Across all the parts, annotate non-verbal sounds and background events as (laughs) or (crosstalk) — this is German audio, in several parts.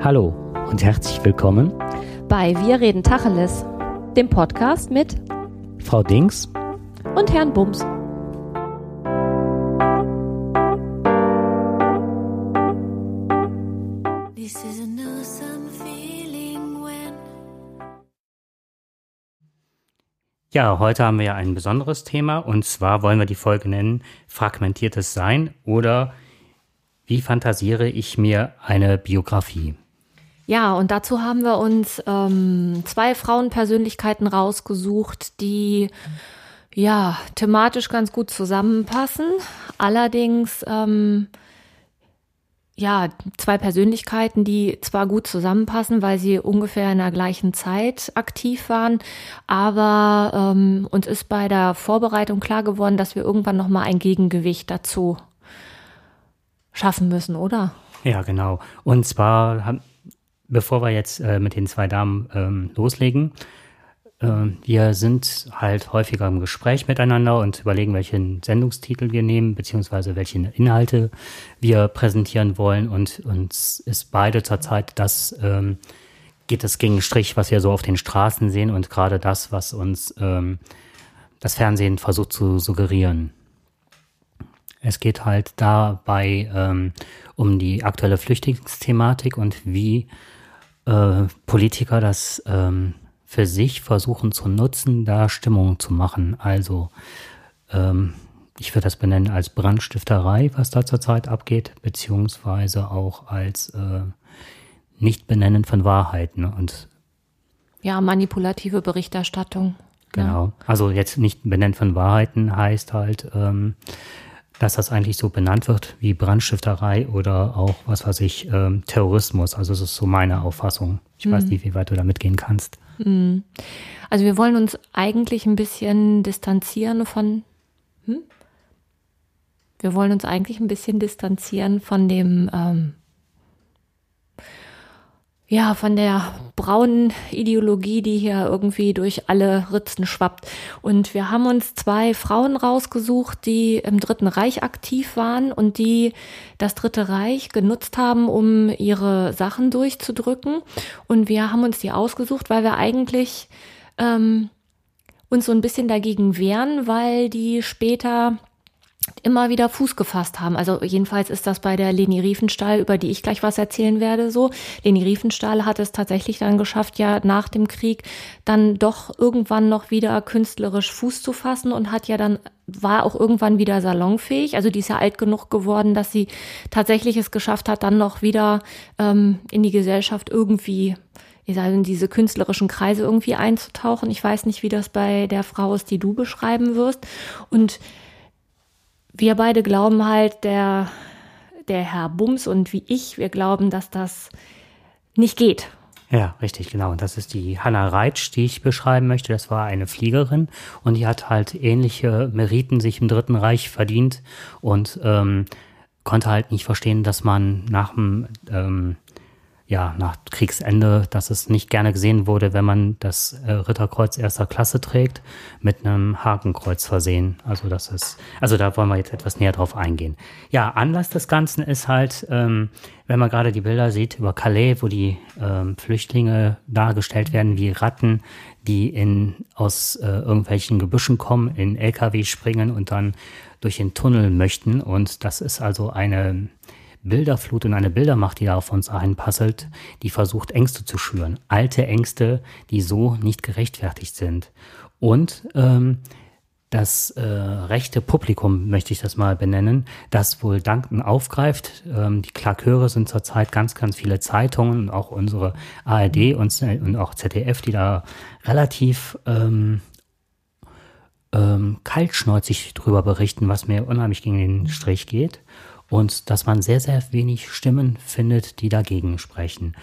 Hallo und herzlich willkommen bei Wir reden Tacheles, dem Podcast mit Frau Dings und Herrn Bums. Ja, heute haben wir ja ein besonderes Thema und zwar wollen wir die Folge nennen Fragmentiertes Sein oder wie fantasiere ich mir eine Biografie? Ja, und dazu haben wir uns ähm, zwei Frauenpersönlichkeiten rausgesucht, die ja thematisch ganz gut zusammenpassen. Allerdings ähm, ja, zwei Persönlichkeiten, die zwar gut zusammenpassen, weil sie ungefähr in der gleichen Zeit aktiv waren, aber ähm, uns ist bei der Vorbereitung klar geworden, dass wir irgendwann noch mal ein Gegengewicht dazu schaffen müssen, oder? Ja, genau. Und zwar, haben, bevor wir jetzt äh, mit den zwei Damen ähm, loslegen, äh, wir sind halt häufiger im Gespräch miteinander und überlegen, welchen Sendungstitel wir nehmen, beziehungsweise welche Inhalte wir präsentieren wollen. Und uns ist beide zurzeit das, ähm, geht es gegen Strich, was wir so auf den Straßen sehen und gerade das, was uns ähm, das Fernsehen versucht zu suggerieren. Es geht halt dabei ähm, um die aktuelle Flüchtlingsthematik und wie äh, Politiker das ähm, für sich versuchen zu nutzen, da Stimmung zu machen. Also ähm, ich würde das benennen als Brandstifterei, was da zurzeit abgeht, beziehungsweise auch als äh, Nicht-Benennen von Wahrheiten und ja, manipulative Berichterstattung. Genau. Ja. Also jetzt nicht benennen von Wahrheiten heißt halt, ähm, dass das eigentlich so benannt wird wie Brandstifterei oder auch, was weiß ich, ähm, Terrorismus. Also das ist so meine Auffassung. Ich mhm. weiß nicht, wie weit du da mitgehen kannst. Mhm. Also wir wollen uns eigentlich ein bisschen distanzieren von, hm? wir wollen uns eigentlich ein bisschen distanzieren von dem ähm, ja, von der braunen Ideologie, die hier irgendwie durch alle Ritzen schwappt. Und wir haben uns zwei Frauen rausgesucht, die im Dritten Reich aktiv waren und die das Dritte Reich genutzt haben, um ihre Sachen durchzudrücken. Und wir haben uns die ausgesucht, weil wir eigentlich ähm, uns so ein bisschen dagegen wehren, weil die später immer wieder Fuß gefasst haben. Also jedenfalls ist das bei der Leni Riefenstahl, über die ich gleich was erzählen werde, so. Leni Riefenstahl hat es tatsächlich dann geschafft, ja nach dem Krieg dann doch irgendwann noch wieder künstlerisch Fuß zu fassen und hat ja dann war auch irgendwann wieder salonfähig. Also die ist ja alt genug geworden, dass sie tatsächlich es geschafft hat, dann noch wieder ähm, in die Gesellschaft irgendwie ich in diese künstlerischen Kreise irgendwie einzutauchen. Ich weiß nicht, wie das bei der Frau ist, die du beschreiben wirst. Und wir beide glauben halt, der, der Herr Bums und wie ich, wir glauben, dass das nicht geht. Ja, richtig, genau. Und das ist die Hannah Reitsch, die ich beschreiben möchte. Das war eine Fliegerin und die hat halt ähnliche Meriten sich im Dritten Reich verdient und ähm, konnte halt nicht verstehen, dass man nach dem ähm, ja, nach Kriegsende, dass es nicht gerne gesehen wurde, wenn man das äh, Ritterkreuz erster Klasse trägt, mit einem Hakenkreuz versehen. Also das ist, also da wollen wir jetzt etwas näher drauf eingehen. Ja, Anlass des Ganzen ist halt, ähm, wenn man gerade die Bilder sieht über Calais, wo die ähm, Flüchtlinge dargestellt werden wie Ratten, die in, aus äh, irgendwelchen Gebüschen kommen, in LKW springen und dann durch den Tunnel möchten. Und das ist also eine Bilderflut und eine Bildermacht, die da auf uns einpasselt, die versucht, Ängste zu schüren. Alte Ängste, die so nicht gerechtfertigt sind. Und ähm, das äh, rechte Publikum, möchte ich das mal benennen, das wohl Danken aufgreift. Ähm, die Klaköre sind zurzeit ganz, ganz viele Zeitungen und auch unsere ARD und, und auch ZDF, die da relativ ähm, ähm, kaltschneuzig drüber berichten, was mir unheimlich gegen den Strich geht und dass man sehr, sehr wenig Stimmen findet, die dagegen sprechen.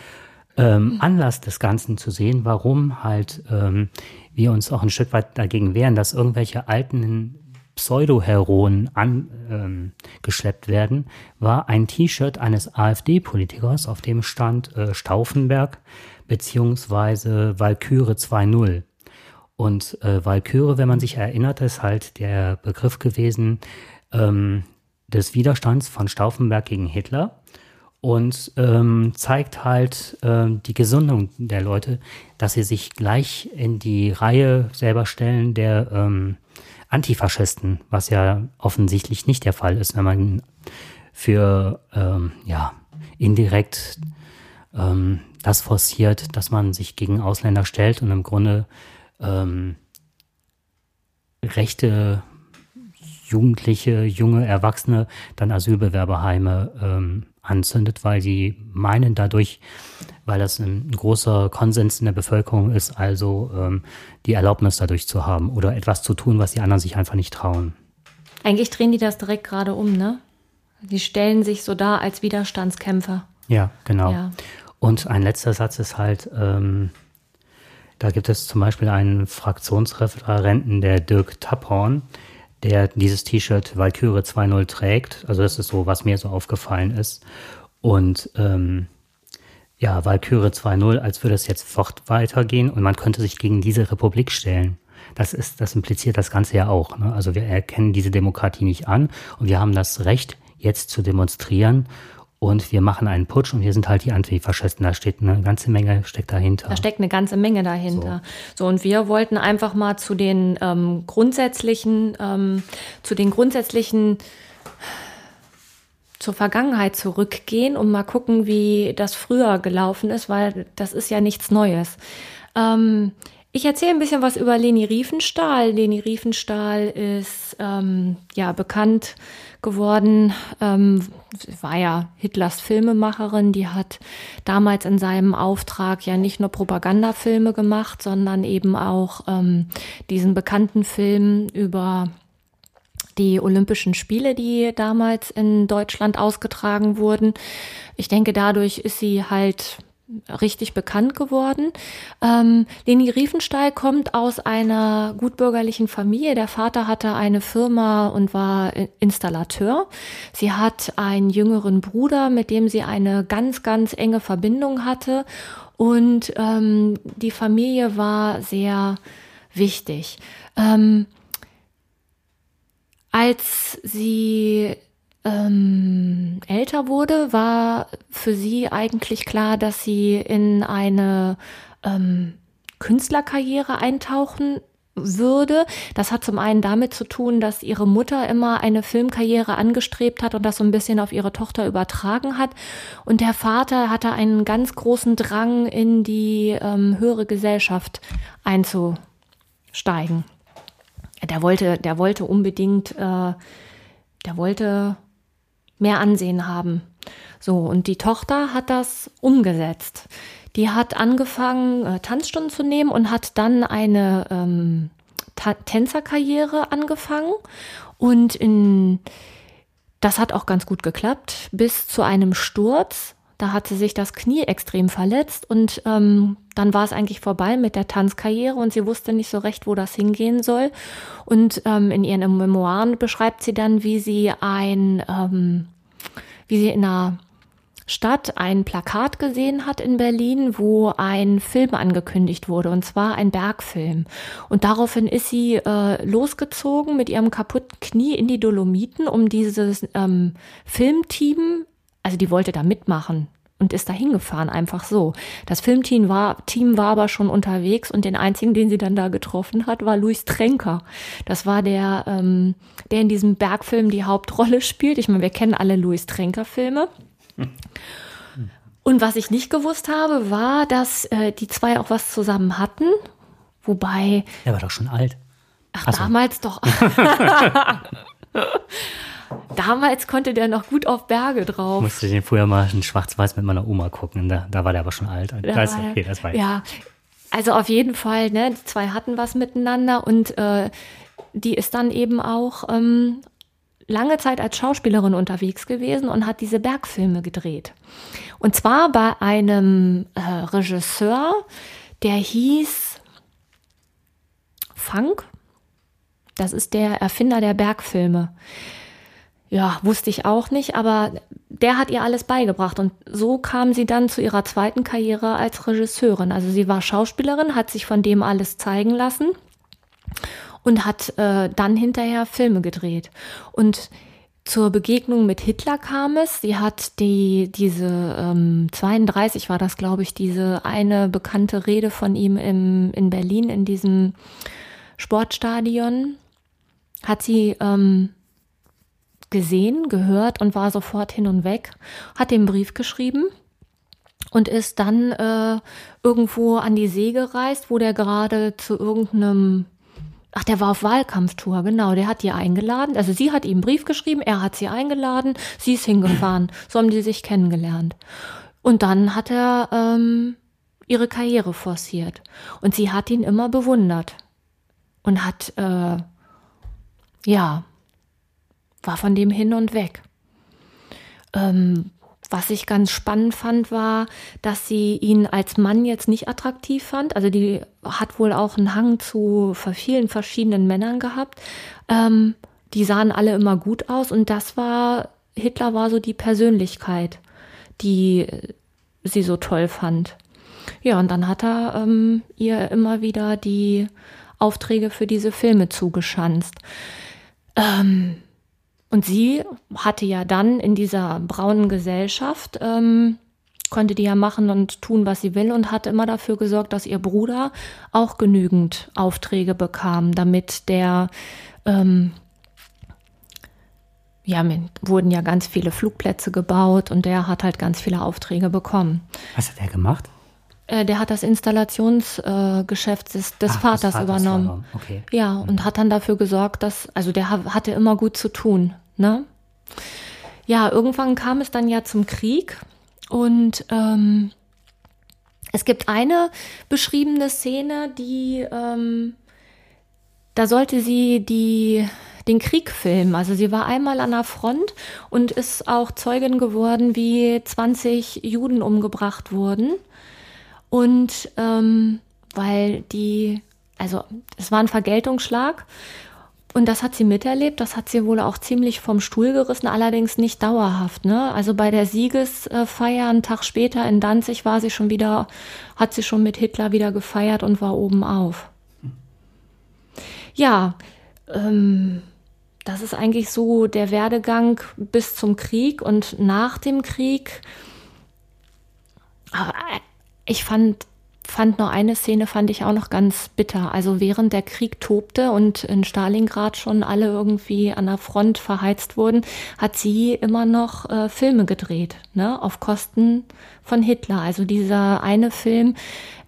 Ähm, mhm. Anlass des Ganzen zu sehen, warum halt ähm, wir uns auch ein Stück weit dagegen wehren, dass irgendwelche alten Pseudo-Heroen angeschleppt ähm, werden, war ein T-Shirt eines AfD-Politikers, auf dem stand äh, Stauffenberg beziehungsweise Walküre 2.0. Und äh, Walküre, wenn man sich erinnert, ist halt der Begriff gewesen, ähm, des Widerstands von Stauffenberg gegen Hitler. und ähm, zeigt halt ähm, die Gesundung der Leute, dass sie sich gleich in die Reihe selber stellen der ähm, Antifaschisten, was ja offensichtlich nicht der Fall ist, wenn man für ähm, ja indirekt ähm, das forciert, dass man sich gegen Ausländer stellt und im Grunde ähm, rechte Jugendliche, junge Erwachsene dann Asylbewerberheime ähm, anzündet, weil sie meinen dadurch, weil das ein, großer Konsens in der Bevölkerung ist, also ähm, die Erlaubnis dadurch zu haben oder etwas zu tun, was die anderen sich einfach nicht trauen. Eigentlich drehen die das direkt gerade um, ne? Die stellen sich so dar als Widerstandskämpfer. Ja, genau. Ja. Und ein letzter Satz ist halt, ähm, da gibt es zum Beispiel einen Fraktionsreferenten, der Dirk Tapphorn, der dieses T-Shirt Valkyrie 2.0 trägt. Also das ist so, was mir so aufgefallen ist. Und ähm, ja, Valkyrie 2.0, als würde es jetzt fort weitergehen und man könnte sich gegen diese Republik stellen. Das ist, das impliziert das Ganze ja auch. Ne? Also wir erkennen diese Demokratie nicht an und wir haben das Recht, jetzt zu demonstrieren und wir machen einen Putsch und wir sind halt die Antifaschisten. Da steht eine ganze Menge, steckt dahinter. Da steckt eine ganze Menge dahinter. So, so und wir wollten einfach mal zu den ähm, grundsätzlichen, ähm, zu den grundsätzlichen zur Vergangenheit zurückgehen und mal gucken, wie das früher gelaufen ist, weil das ist ja nichts Neues. Ähm, ich erzähle ein bisschen was über Leni Riefenstahl. Leni Riefenstahl ist ähm, ja bekannt geworden, ähm, war ja Hitlers Filmemacherin. Die hat damals in seinem Auftrag ja nicht nur Propagandafilme gemacht, sondern eben auch ähm, diesen bekannten Film über die Olympischen Spiele, die damals in Deutschland ausgetragen wurden. Ich denke, dadurch ist sie halt richtig bekannt geworden. Ähm, Leni Riefenstahl kommt aus einer gutbürgerlichen Familie. Der Vater hatte eine Firma und war Installateur. Sie hat einen jüngeren Bruder, mit dem sie eine ganz, ganz enge Verbindung hatte. Und ähm, die Familie war sehr wichtig. Ähm, als sie ähm, älter wurde, war für sie eigentlich klar, dass sie in eine ähm, Künstlerkarriere eintauchen würde. Das hat zum einen damit zu tun, dass ihre Mutter immer eine Filmkarriere angestrebt hat und das so ein bisschen auf ihre Tochter übertragen hat. Und der Vater hatte einen ganz großen Drang, in die ähm, höhere Gesellschaft einzusteigen. Der wollte, der wollte unbedingt, äh, der wollte mehr Ansehen haben. So, und die Tochter hat das umgesetzt. Die hat angefangen, äh, Tanzstunden zu nehmen und hat dann eine ähm, Tänzerkarriere angefangen. Und in, das hat auch ganz gut geklappt, bis zu einem Sturz. Da hat sie sich das Knie extrem verletzt und ähm, dann war es eigentlich vorbei mit der Tanzkarriere und sie wusste nicht so recht, wo das hingehen soll. Und ähm, in ihren Memoiren beschreibt sie dann, wie sie ein, ähm, wie sie in einer Stadt ein Plakat gesehen hat in Berlin, wo ein Film angekündigt wurde, und zwar ein Bergfilm. Und daraufhin ist sie äh, losgezogen mit ihrem kaputten Knie in die Dolomiten, um dieses ähm, Filmteam also die wollte da mitmachen und ist da hingefahren, einfach so. Das Filmteam war, Team war aber schon unterwegs und den einzigen, den sie dann da getroffen hat, war Luis Trenker. Das war der, ähm, der in diesem Bergfilm die Hauptrolle spielt. Ich meine, wir kennen alle Luis Trenker-Filme. Und was ich nicht gewusst habe, war, dass äh, die zwei auch was zusammen hatten. Wobei. Er war doch schon alt. Ach, so. damals doch. (laughs) (laughs) Damals konnte der noch gut auf Berge drauf. Musste den früher mal in Schwarz-Weiß mit meiner Oma gucken. Da, da war der aber schon alt. Da das, okay, das war ja, also auf jeden Fall, ne, die zwei hatten was miteinander und äh, die ist dann eben auch ähm, lange Zeit als Schauspielerin unterwegs gewesen und hat diese Bergfilme gedreht. Und zwar bei einem äh, Regisseur, der hieß Funk. Das ist der Erfinder der Bergfilme. Ja, wusste ich auch nicht, aber der hat ihr alles beigebracht und so kam sie dann zu ihrer zweiten Karriere als Regisseurin. Also sie war Schauspielerin, hat sich von dem alles zeigen lassen und hat äh, dann hinterher Filme gedreht. Und zur Begegnung mit Hitler kam es. Sie hat die, diese ähm, 32 war das, glaube ich, diese eine bekannte Rede von ihm im, in Berlin in diesem Sportstadion. Hat sie ähm, gesehen, gehört und war sofort hin und weg. Hat den Brief geschrieben und ist dann äh, irgendwo an die See gereist, wo der gerade zu irgendeinem Ach, der war auf Wahlkampftour, genau. Der hat die eingeladen. Also sie hat ihm einen Brief geschrieben, er hat sie eingeladen, sie ist hingefahren. So haben die sich kennengelernt. Und dann hat er ähm, ihre Karriere forciert. Und sie hat ihn immer bewundert. Und hat, äh, ja, war von dem hin und weg. Ähm, was ich ganz spannend fand, war, dass sie ihn als Mann jetzt nicht attraktiv fand. Also die hat wohl auch einen Hang zu vielen verschiedenen Männern gehabt. Ähm, die sahen alle immer gut aus und das war, Hitler war so die Persönlichkeit, die sie so toll fand. Ja, und dann hat er ähm, ihr immer wieder die Aufträge für diese Filme zugeschanzt. Ähm, und sie hatte ja dann in dieser braunen Gesellschaft, ähm, konnte die ja machen und tun, was sie will und hat immer dafür gesorgt, dass ihr Bruder auch genügend Aufträge bekam, damit der, ähm, ja, wurden ja ganz viele Flugplätze gebaut und der hat halt ganz viele Aufträge bekommen. Was hat er gemacht? Äh, der hat das Installationsgeschäft äh, des, Ach, Vaters, Vaters übernommen. Okay. Ja, mhm. und hat dann dafür gesorgt, dass, also der hatte immer gut zu tun. Ne? Ja, irgendwann kam es dann ja zum Krieg und ähm, es gibt eine beschriebene Szene, die ähm, da sollte sie die den Krieg filmen. Also sie war einmal an der Front und ist auch Zeugin geworden, wie 20 Juden umgebracht wurden. Und ähm, weil die, also es war ein Vergeltungsschlag und das hat sie miterlebt, das hat sie wohl auch ziemlich vom Stuhl gerissen, allerdings nicht dauerhaft. Ne? Also bei der Siegesfeier einen Tag später in Danzig war sie schon wieder, hat sie schon mit Hitler wieder gefeiert und war oben auf. Ja, ähm, das ist eigentlich so der Werdegang bis zum Krieg und nach dem Krieg. Aber ich fand fand noch eine Szene, fand ich auch noch ganz bitter. Also während der Krieg tobte und in Stalingrad schon alle irgendwie an der Front verheizt wurden, hat sie immer noch äh, Filme gedreht, ne, auf Kosten von Hitler. Also dieser eine Film,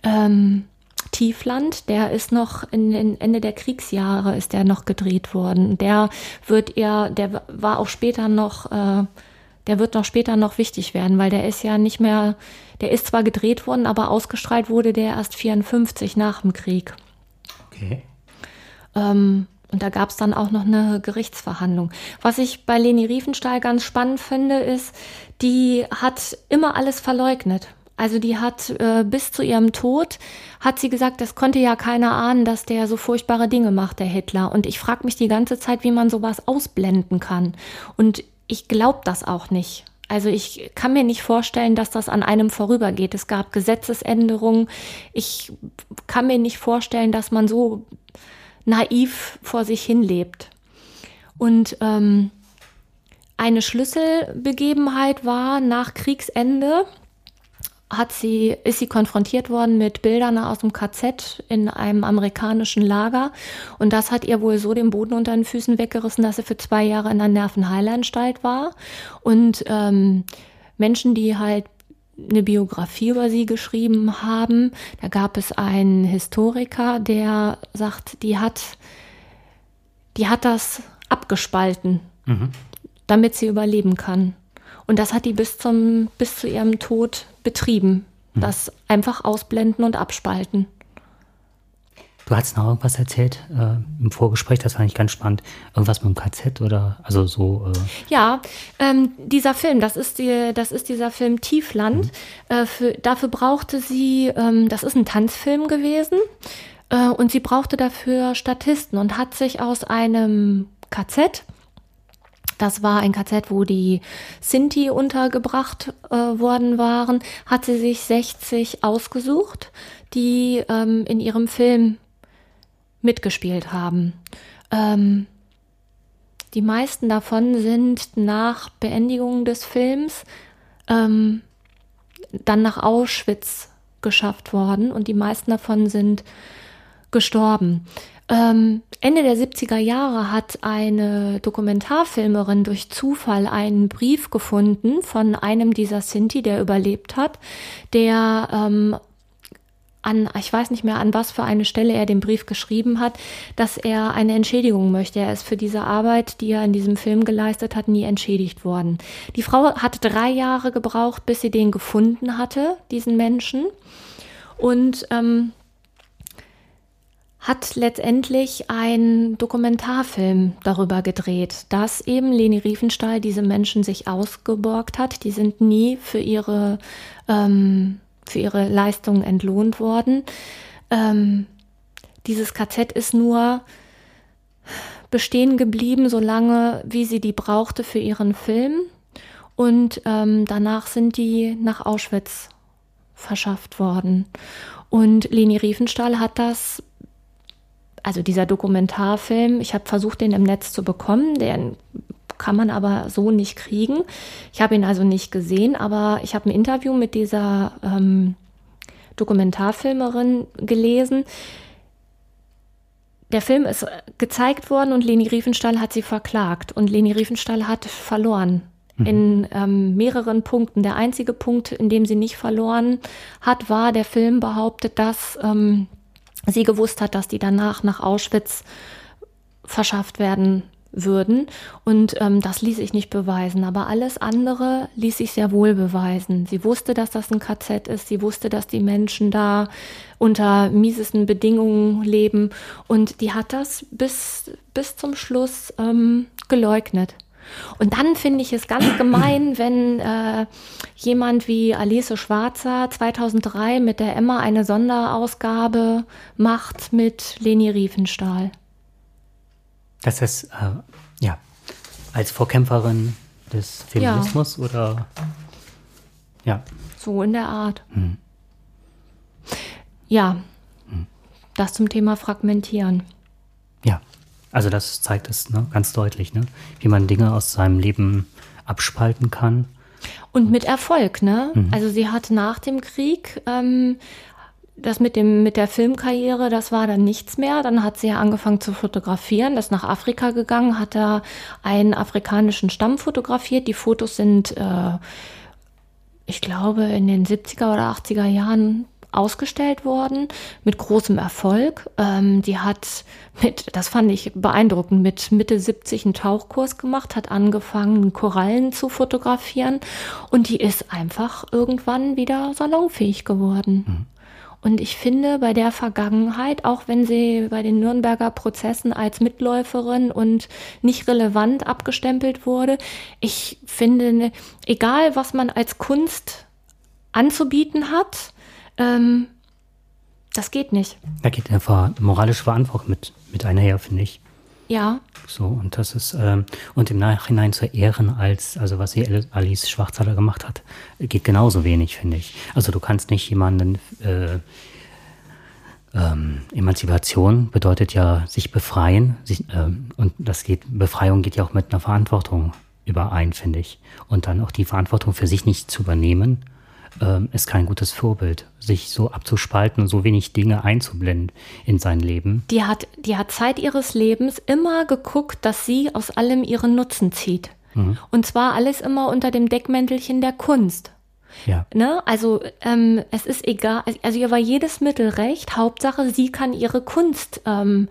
ähm, Tiefland, der ist noch in, in Ende der Kriegsjahre ist der noch gedreht worden. Der wird eher, der war auch später noch, äh, der wird noch später noch wichtig werden, weil der ist ja nicht mehr der ist zwar gedreht worden, aber ausgestrahlt wurde der erst 54 nach dem Krieg. Okay. Ähm, und da gab es dann auch noch eine Gerichtsverhandlung. Was ich bei Leni Riefenstahl ganz spannend finde, ist, die hat immer alles verleugnet. Also die hat äh, bis zu ihrem Tod, hat sie gesagt, das konnte ja keiner ahnen, dass der so furchtbare Dinge macht, der Hitler. Und ich frage mich die ganze Zeit, wie man sowas ausblenden kann. Und ich glaube das auch nicht. Also ich kann mir nicht vorstellen, dass das an einem vorübergeht. Es gab Gesetzesänderungen. Ich kann mir nicht vorstellen, dass man so naiv vor sich hin lebt. Und ähm, eine Schlüsselbegebenheit war nach Kriegsende, hat sie, ist sie konfrontiert worden mit Bildern aus dem KZ in einem amerikanischen Lager. Und das hat ihr wohl so den Boden unter den Füßen weggerissen, dass sie für zwei Jahre in einer Nervenheilanstalt war. Und ähm, Menschen, die halt eine Biografie über sie geschrieben haben, da gab es einen Historiker, der sagt, die hat, die hat das abgespalten, mhm. damit sie überleben kann. Und das hat die bis zum, bis zu ihrem Tod betrieben. Mhm. Das einfach ausblenden und abspalten. Du hast noch irgendwas erzählt äh, im Vorgespräch, das fand ich ganz spannend. Irgendwas mit dem KZ oder also so. Äh ja, ähm, dieser Film, das ist, die, das ist dieser Film Tiefland. Mhm. Äh, für, dafür brauchte sie, ähm, das ist ein Tanzfilm gewesen, äh, und sie brauchte dafür Statisten und hat sich aus einem KZ das war ein KZ, wo die Sinti untergebracht äh, worden waren. Hat sie sich 60 ausgesucht, die ähm, in ihrem Film mitgespielt haben. Ähm, die meisten davon sind nach Beendigung des Films ähm, dann nach Auschwitz geschafft worden und die meisten davon sind gestorben. Ähm, Ende der 70er Jahre hat eine Dokumentarfilmerin durch Zufall einen Brief gefunden von einem dieser Sinti, der überlebt hat, der ähm, an, ich weiß nicht mehr an was für eine Stelle er den Brief geschrieben hat, dass er eine Entschädigung möchte. Er ist für diese Arbeit, die er in diesem Film geleistet hat, nie entschädigt worden. Die Frau hat drei Jahre gebraucht, bis sie den gefunden hatte, diesen Menschen. Und ähm, hat letztendlich einen Dokumentarfilm darüber gedreht, dass eben Leni Riefenstahl diese Menschen sich ausgeborgt hat. Die sind nie für ihre ähm, für ihre Leistungen entlohnt worden. Ähm, dieses KZ ist nur bestehen geblieben, solange wie sie die brauchte für ihren Film. Und ähm, danach sind die nach Auschwitz verschafft worden. Und Leni Riefenstahl hat das, also dieser Dokumentarfilm, ich habe versucht, den im Netz zu bekommen, der kann man aber so nicht kriegen. Ich habe ihn also nicht gesehen, aber ich habe ein Interview mit dieser ähm, Dokumentarfilmerin gelesen. Der Film ist gezeigt worden und Leni Riefenstahl hat sie verklagt und Leni Riefenstahl hat verloren mhm. in ähm, mehreren Punkten. Der einzige Punkt, in dem sie nicht verloren hat, war, der Film behauptet, dass ähm, sie gewusst hat, dass die danach nach Auschwitz verschafft werden würden. Und ähm, das ließ sich nicht beweisen. Aber alles andere ließ sich sehr wohl beweisen. Sie wusste, dass das ein KZ ist. Sie wusste, dass die Menschen da unter miesesten Bedingungen leben. Und die hat das bis, bis zum Schluss ähm, geleugnet. Und dann finde ich es ganz gemein, wenn äh, jemand wie Alice Schwarzer 2003 mit der Emma eine Sonderausgabe macht mit Leni Riefenstahl. Das ist, äh, ja, als Vorkämpferin des Feminismus ja. oder, ja. So in der Art. Hm. Ja, hm. das zum Thema Fragmentieren. Ja, also das zeigt es ne, ganz deutlich, ne, wie man Dinge aus seinem Leben abspalten kann. Und mit Erfolg, ne? Mhm. Also sie hat nach dem Krieg ähm, das mit dem mit der Filmkarriere, das war dann nichts mehr. Dann hat sie ja angefangen zu fotografieren, ist nach Afrika gegangen, hat da einen afrikanischen Stamm fotografiert. Die Fotos sind, äh, ich glaube, in den 70er oder 80er Jahren ausgestellt worden mit großem Erfolg. Ähm, die hat mit, das fand ich beeindruckend, mit Mitte 70 einen Tauchkurs gemacht, hat angefangen, Korallen zu fotografieren und die ist einfach irgendwann wieder salonfähig geworden. Mhm. Und ich finde, bei der Vergangenheit, auch wenn sie bei den Nürnberger Prozessen als Mitläuferin und nicht relevant abgestempelt wurde, ich finde, ne, egal was man als Kunst anzubieten hat, ähm, das geht nicht. Da geht einfach moralische Verantwortung mit, mit einher, finde ich. Ja. So, und das ist, ähm, und im Nachhinein zu ehren als, also was sie Alice Schwarzaler gemacht hat, geht genauso wenig, finde ich. Also du kannst nicht jemanden, äh, ähm, Emanzipation bedeutet ja sich befreien, sich, ähm, und das geht, Befreiung geht ja auch mit einer Verantwortung überein, finde ich. Und dann auch die Verantwortung für sich nicht zu übernehmen, ähm, ist kein gutes Vorbild, sich so abzuspalten und so wenig Dinge einzublenden in sein Leben. Die hat, die hat Zeit ihres Lebens immer geguckt, dass sie aus allem ihren Nutzen zieht. Mhm. Und zwar alles immer unter dem Deckmäntelchen der Kunst. Ja. Ne? Also ähm, es ist egal, also ihr war jedes Mittel recht. Hauptsache, sie kann ihre Kunst ähm,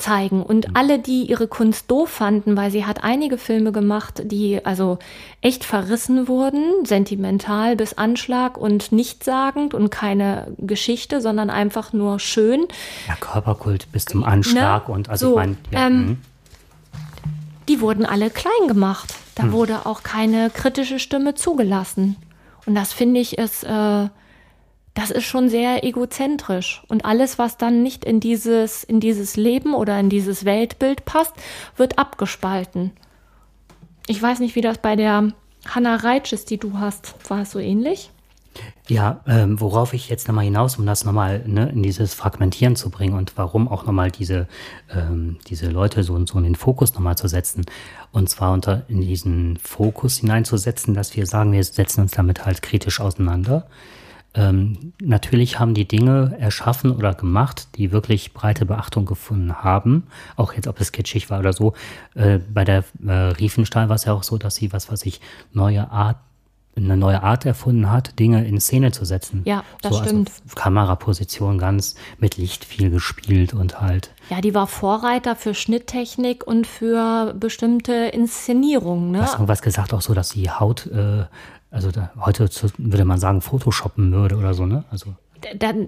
zeigen. Und mhm. alle, die ihre Kunst doof fanden, weil sie hat einige Filme gemacht, die also echt verrissen wurden, sentimental bis Anschlag und nichtssagend und keine Geschichte, sondern einfach nur schön. Ja, Körperkult bis zum Anschlag ne? und also so, ich meine, ja, ähm, mhm. die wurden alle klein gemacht. Da hm. wurde auch keine kritische Stimme zugelassen. Und das finde ich ist äh, das ist schon sehr egozentrisch. Und alles, was dann nicht in dieses, in dieses Leben oder in dieses Weltbild passt, wird abgespalten. Ich weiß nicht, wie das bei der Hannah Reitsch ist, die du hast. War es so ähnlich? Ja, ähm, worauf ich jetzt nochmal hinaus, um das nochmal ne, in dieses Fragmentieren zu bringen und warum auch nochmal diese, ähm, diese Leute so, so in den Fokus nochmal zu setzen. Und zwar unter in diesen Fokus hineinzusetzen, dass wir sagen, wir setzen uns damit halt kritisch auseinander. Ähm, natürlich haben die Dinge erschaffen oder gemacht, die wirklich breite Beachtung gefunden haben. Auch jetzt, ob es kitschig war oder so. Äh, bei der äh, Riefenstahl war es ja auch so, dass sie, was weiß ich, neue Art eine neue Art erfunden hat, Dinge in Szene zu setzen. Ja, das so, stimmt. Also Kameraposition ganz mit Licht viel gespielt und halt. Ja, die war Vorreiter für Schnitttechnik und für bestimmte Inszenierungen. Ne? Hast irgendwas gesagt, auch so, dass die Haut, äh, also da, heute würde man sagen, Photoshoppen würde oder so, ne? Also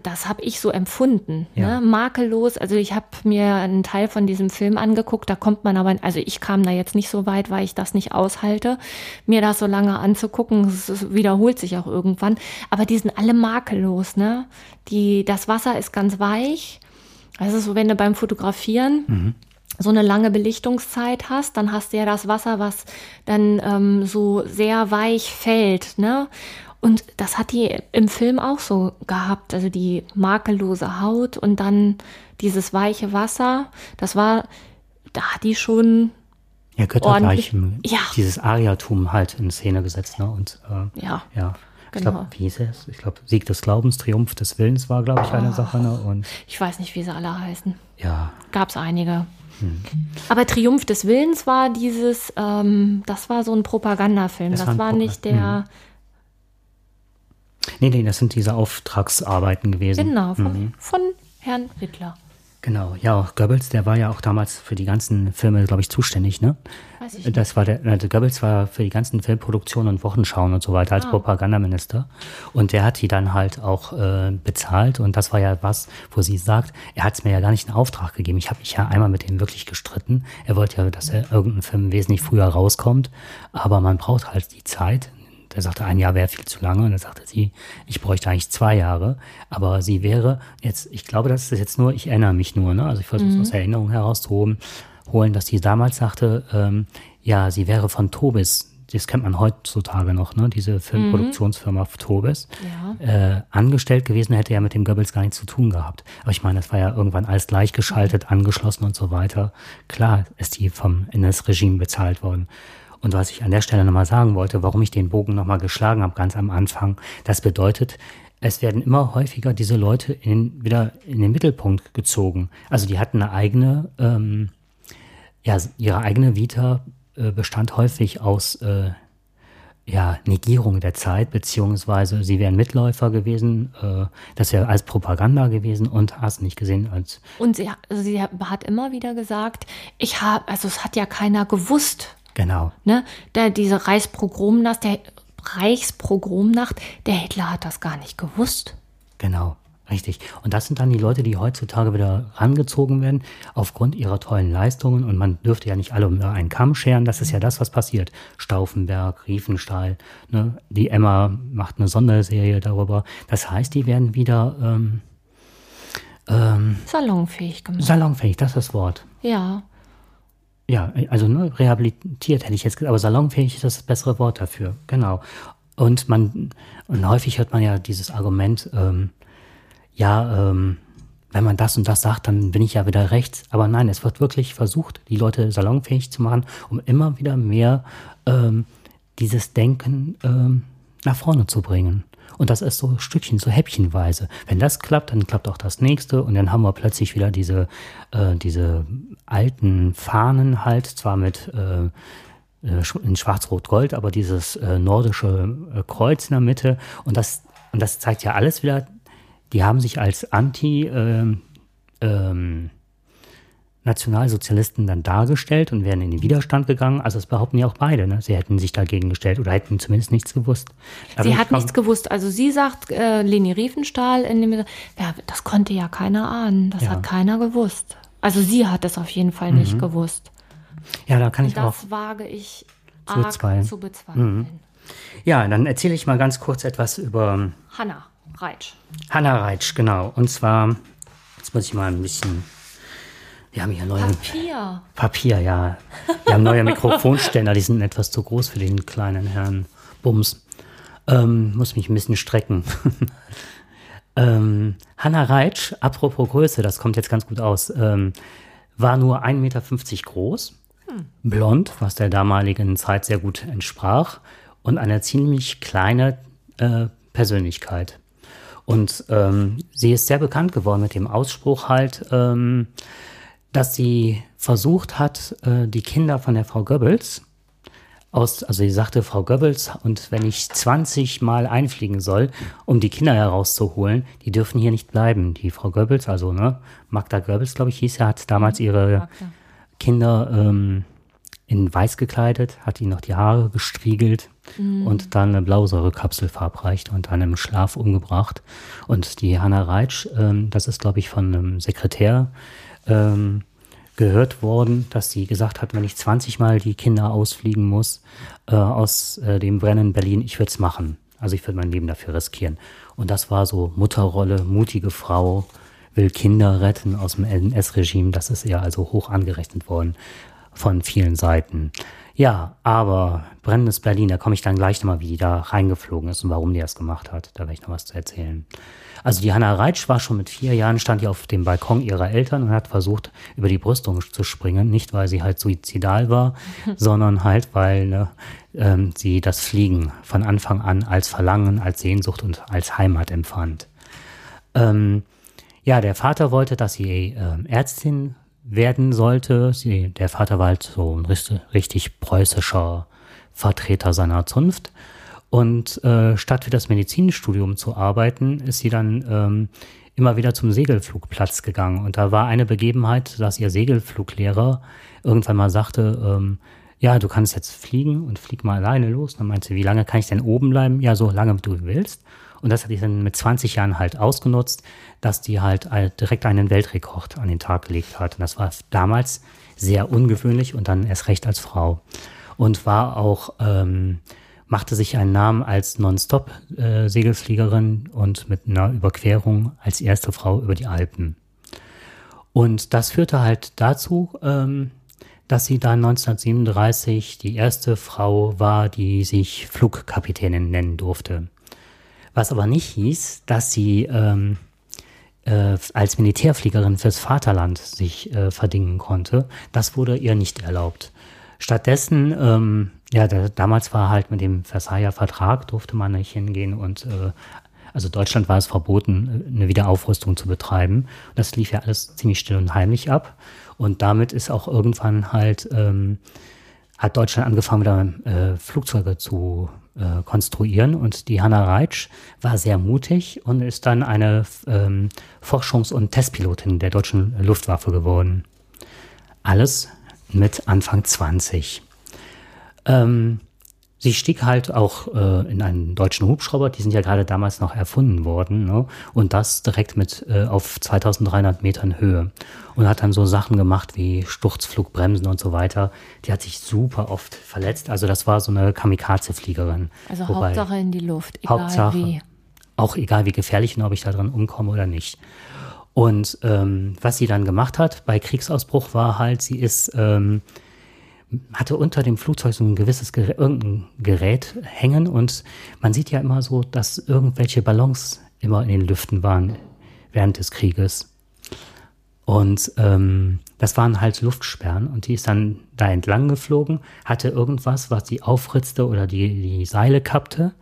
das habe ich so empfunden, Ja. ne? makellos. Also ich habe mir einen Teil von diesem Film angeguckt, da kommt man aber, also ich kam da jetzt nicht so weit, weil ich das nicht aushalte, mir das so lange anzugucken. Es wiederholt sich auch irgendwann. Aber die sind alle makellos, ne? Die, das Wasser ist ganz weich. Also so, wenn du beim Fotografieren so eine lange Belichtungszeit hast, dann hast du ja das Wasser, was dann ähm, so sehr weich fällt, ne? Und das hat die im Film auch so gehabt, also die makellose Haut und dann dieses weiche Wasser. Das war, da hat die schon, ja. Göttergleichen, Ja. dieses Ariatum halt in Szene gesetzt, ne? Und äh, ja, ja. Ich Genau. glaube, wie hieß es? Ich glaube, Sieg des Glaubens, Triumph des Willens war, glaube ich, Oh. eine Sache. Ne? Und ich weiß nicht, wie sie alle heißen. ja, Gab es einige. Hm. Aber Triumph des Willens war dieses, ähm, das war so ein Propagandafilm. Das Das, war Pro- nicht der, nee, nee, das sind diese Auftragsarbeiten gewesen. genau, von, Mhm. von Herrn Hitler. Genau, ja, auch Goebbels, der war ja auch damals für die ganzen Filme, glaube ich, zuständig, ne? Weiß ich nicht. Das war der, der Goebbels war für die ganzen Filmproduktionen und Wochenschauen und so weiter Ah. als Propagandaminister. Und der hat die dann halt auch äh, bezahlt. Und das war ja was, wo sie sagt, er hat es mir ja gar nicht in Auftrag gegeben. Ich habe mich ja einmal mit ihm wirklich gestritten. Er wollte ja, dass er irgendein Film wesentlich früher rauskommt. Aber man braucht halt die Zeit. Der sagte, ein Jahr wäre viel zu lange. Und dann sagte sie, ich bräuchte eigentlich zwei Jahre. Aber sie wäre jetzt, ich glaube, das ist jetzt nur, ich erinnere mich nur, ne? Also ich versuche es aus Erinnerung herauszuholen, holen, dass sie damals sagte, ähm, ja, sie wäre von Tobis, das kennt man heutzutage noch, ne? Diese Filmproduktionsfirma Tobis, Ja. äh, angestellt gewesen, hätte ja mit dem Goebbels gar nichts zu tun gehabt. Aber ich meine, das war ja irgendwann alles gleichgeschaltet, angeschlossen und so weiter. Klar ist die vom NS-Regime bezahlt worden. Und was ich an der Stelle nochmal sagen wollte, warum ich den Bogen nochmal geschlagen habe, ganz am Anfang, das bedeutet, es werden immer häufiger diese Leute in, wieder in den Mittelpunkt gezogen. Also die hatten eine eigene, ähm, ja, ihre eigene Vita äh, bestand häufig aus äh, ja, Negierung der Zeit, beziehungsweise sie wären Mitläufer gewesen, äh, das wäre als Propaganda gewesen und hast nicht gesehen als Und sie, also sie hat immer wieder gesagt, ich habe, also es hat ja keiner gewusst, genau. ne? Der, diese Reichspogromnacht, der Reichspogromnacht, der Hitler hat das gar nicht gewusst. Genau, richtig. Und das sind dann die Leute, die heutzutage wieder rangezogen werden aufgrund ihrer tollen Leistungen. Und man dürfte ja nicht alle über einen Kamm scheren. Das ist ja das, was passiert. Stauffenberg, Riefenstahl, ne? die Emma macht eine Sonderserie darüber. Das heißt, die werden wieder ähm, ähm, Salonfähig gemacht. salonfähig, das ist das Wort. Ja. Ja, also ne, rehabilitiert hätte ich jetzt gesagt, aber salonfähig ist das bessere Wort dafür, genau. Und man, und häufig hört man ja dieses Argument, ähm, ja, ähm, wenn man das und das sagt, dann bin ich ja wieder rechts. Aber nein, es wird wirklich versucht, die Leute salonfähig zu machen, um immer wieder mehr ähm, dieses Denken ähm, nach vorne zu bringen. Und das ist so Stückchen, so häppchenweise. Wenn das klappt, dann klappt auch das nächste und dann haben wir plötzlich wieder diese, äh, diese alten Fahnen halt, zwar mit äh, äh, in Schwarz-Rot-Gold, aber dieses äh, nordische äh, Kreuz in der Mitte. Und das, und das zeigt ja alles wieder, die haben sich als Anti- ähm, ähm, Nationalsozialisten dann dargestellt und wären in den Widerstand gegangen. Also das behaupten ja auch beide. Ne? Sie hätten sich dagegen gestellt oder hätten zumindest nichts gewusst. Aber Sie ich hat nichts gewusst. Also sie sagt, äh, Leni Riefenstahl, in dem, ja, das konnte ja keiner ahnen. Das Ja. hat keiner gewusst. Also sie hat es auf jeden Fall Mhm. nicht gewusst. Ja, da kann ich auch. Das wage ich Zu bezweifeln. zu bezweifeln. Ja, dann erzähle ich mal ganz kurz etwas über Hanna Reitsch. Hanna Reitsch, genau. Und zwar, jetzt muss ich mal ein bisschen. Wir haben hier neue Papier. Papier, ja. Wir haben neue Mikrofonständer, die sind etwas zu groß für den kleinen Herrn Bums. Ähm, muss mich ein bisschen strecken. (laughs) ähm, Hannah Reitsch, apropos Größe, das kommt jetzt ganz gut aus, ähm, war nur 1,50 Meter groß, hm. blond, was der damaligen Zeit sehr gut entsprach, und eine ziemlich kleine äh, Persönlichkeit. Und ähm, sie ist sehr bekannt geworden mit dem Ausspruch halt, ähm, dass sie versucht hat, äh, die Kinder von der Frau Goebbels aus, also sie sagte Frau Goebbels, und wenn ich 20 Mal einfliegen soll, um die Kinder herauszuholen, die dürfen hier nicht bleiben. Die Frau Goebbels, also ne, Magda Goebbels, glaube ich, hieß ja, hat damals ihre Magda. Kinder ähm, in weiß gekleidet, hat ihnen noch die Haare gestriegelt mhm. und dann eine Blausäurekapsel verabreicht und dann im Schlaf umgebracht. Und die Hanna Reitsch, ähm, das ist, glaube ich, von einem Sekretär, ähm, gehört worden, dass sie gesagt hat, wenn ich 20 Mal die Kinder ausfliegen muss äh, aus äh, dem brennenden Berlin, ich würde es machen. Also ich würde mein Leben dafür riskieren. Und das war so Mutterrolle, mutige Frau, will Kinder retten aus dem NS-Regime. Das ist ihr also hoch angerechnet worden von vielen Seiten. Ja, aber brennendes Berlin, da komme ich dann gleich nochmal, wie die da reingeflogen ist und warum die das gemacht hat. Da werde ich noch was zu erzählen. Also die Hanna Reitsch war schon mit vier Jahren, stand hier auf dem Balkon ihrer Eltern und hat versucht, über die Brüstung zu springen. Nicht, weil sie halt suizidal war, (laughs) sondern halt, weil ne, ähm, sie das Fliegen von Anfang an als Verlangen, als Sehnsucht und als Heimat empfand. Ähm, ja, der Vater wollte, dass sie äh, Ärztin werden sollte. Sie, der Vater war halt so ein richtig, richtig preußischer Vertreter seiner Zunft. Und äh, statt für das Medizinstudium zu arbeiten, ist sie dann ähm, immer wieder zum Segelflugplatz gegangen. Und da war eine Begebenheit, dass ihr Segelfluglehrer irgendwann mal sagte, ähm, ja, du kannst jetzt fliegen und flieg mal alleine los. Dann meinte sie, wie lange kann ich denn oben bleiben? Ja, so lange du willst. Und das hatte ich dann mit 20 Jahren halt ausgenutzt, dass die halt direkt einen Weltrekord an den Tag gelegt hat. Und das war damals sehr ungewöhnlich und dann erst recht als Frau. Und war auch ähm, machte sich einen Namen als Non-Stop-Segelfliegerin und mit einer Überquerung als erste Frau über die Alpen. Und das führte halt dazu, ähm, dass sie dann 1937 die erste Frau war, die sich Flugkapitänin nennen durfte. Was aber nicht hieß, dass sie ähm, äh, als Militärfliegerin fürs Vaterland sich äh, verdingen konnte. Das wurde ihr nicht erlaubt. Stattdessen ähm, ja, da, damals war halt mit dem Versailler Vertrag durfte man nicht hingehen und äh, also Deutschland war es verboten, eine Wiederaufrüstung zu betreiben. Das lief ja alles ziemlich still und heimlich ab. Und damit ist auch irgendwann halt, ähm, hat Deutschland angefangen, wieder äh, Flugzeuge zu äh, konstruieren. Und die Hanna Reitsch war sehr mutig und ist dann eine ähm, Forschungs- und Testpilotin der deutschen Luftwaffe geworden. Alles mit Anfang 20. Ähm, sie stieg halt auch äh, in einen deutschen Hubschrauber, die sind ja gerade damals noch erfunden worden, ne? und das direkt mit äh, auf 2300 Metern Höhe. Und hat dann so Sachen gemacht wie Sturzflugbremsen und so weiter. Die hat sich super oft verletzt. Also das war so eine Kamikaze-Fliegerin. Also Wobei, Hauptsache in die Luft, egal Hauptsache, wie. Auch egal wie gefährlich und ob ich da dran umkomme oder nicht. Und ähm, was sie dann gemacht hat bei Kriegsausbruch war halt, sie ist ähm, hatte unter dem Flugzeug so ein gewisses Gerät, irgendein Gerät hängen und man sieht ja immer so, dass irgendwelche Ballons immer in den Lüften waren während des Krieges. Und ähm, das waren halt Luftsperren und die ist dann da entlang geflogen, hatte irgendwas, was sie aufritzte oder die, die Seile kappte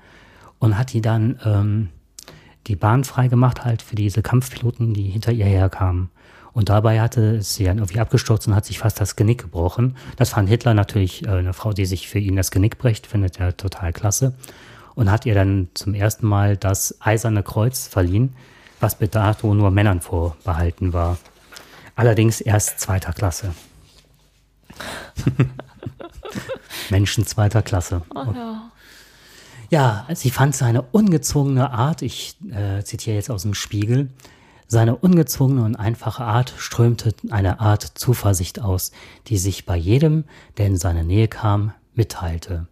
und hat die dann ähm, die Bahn frei gemacht halt für diese Kampfpiloten, die hinter ihr herkamen. Und dabei hatte sie dann irgendwie abgestürzt und hat sich fast das Genick gebrochen. Das fand Hitler natürlich, äh, eine Frau, die sich für ihn das Genick bricht, findet er total klasse. Und hat ihr dann zum ersten Mal das Eiserne Kreuz verliehen, was bis dato nur Männern vorbehalten war. Allerdings erst zweiter Klasse. (laughs) Menschen zweiter Klasse. Oh, ja. ja, sie fand seine ungezwungene Art, ich äh, zitiere jetzt aus dem Spiegel, seine ungezwungene und einfache Art strömte eine Art Zuversicht aus, die sich bei jedem, der in seine Nähe kam, mitteilte.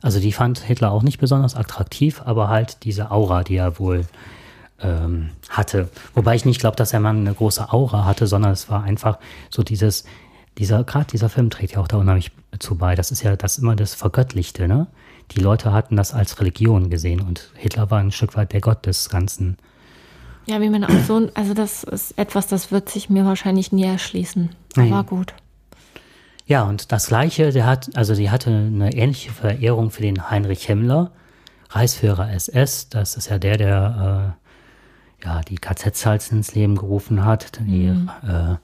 Also die fand Hitler auch nicht besonders attraktiv, aber halt diese Aura, die er wohl ähm, hatte. Wobei ich nicht glaube, dass er mal eine große Aura hatte, sondern es war einfach so dieses, dieser, gerade dieser Film trägt ja auch da unheimlich zu bei. Das ist ja das immer das Vergöttlichte, ne? die Leute hatten das als Religion gesehen und Hitler war ein Stück weit der Gott des Ganzen. Ja, wie man auch so, also das ist etwas, das wird sich mir wahrscheinlich nie erschließen. Aber Nein. gut. Ja, und das Gleiche, der hat, also die hatte eine ähnliche Verehrung für den Heinrich Himmler, Reichsführer SS. Das ist ja der, der äh, ja, die KZ-Salz ins Leben gerufen hat. Die, äh,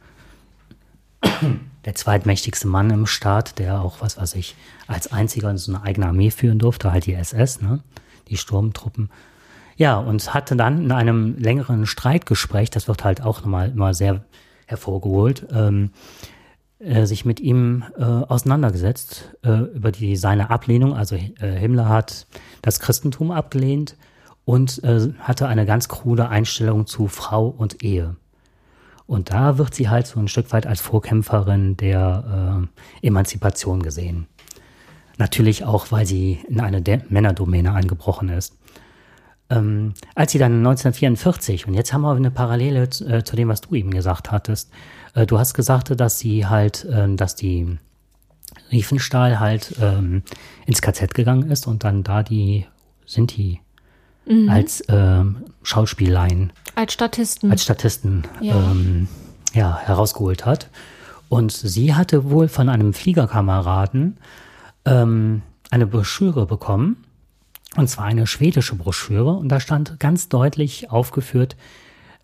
der zweitmächtigste Mann im Staat, der auch, was weiß ich, als einziger so eine eigene Armee führen durfte, halt die SS, ne? die Sturmtruppen. Ja, und hatte dann in einem längeren Streitgespräch, das wird halt auch nochmal immer sehr hervorgeholt, ähm, äh, sich mit ihm äh, auseinandergesetzt äh, über die, seine Ablehnung. Also äh, Himmler hat das Christentum abgelehnt und äh, hatte eine ganz krude Einstellung zu Frau und Ehe. Und da wird sie halt so ein Stück weit als Vorkämpferin der äh, Emanzipation gesehen. Natürlich auch, weil sie in eine De Männerdomäne eingebrochen ist. Ähm, als sie dann 1944, und jetzt haben wir eine Parallele äh, zu dem, was du eben gesagt hattest, äh, du hast gesagt, dass sie halt, äh, dass die Riefenstahl halt ähm, ins KZ gegangen ist und dann da die Sinti Mhm. als ähm, Schauspieleien, Als Statisten. als Statisten Ja. ähm, ja, herausgeholt hat. Und sie hatte wohl von einem Fliegerkameraden ähm, eine Broschüre bekommen, und zwar eine schwedische Broschüre, und da stand ganz deutlich aufgeführt,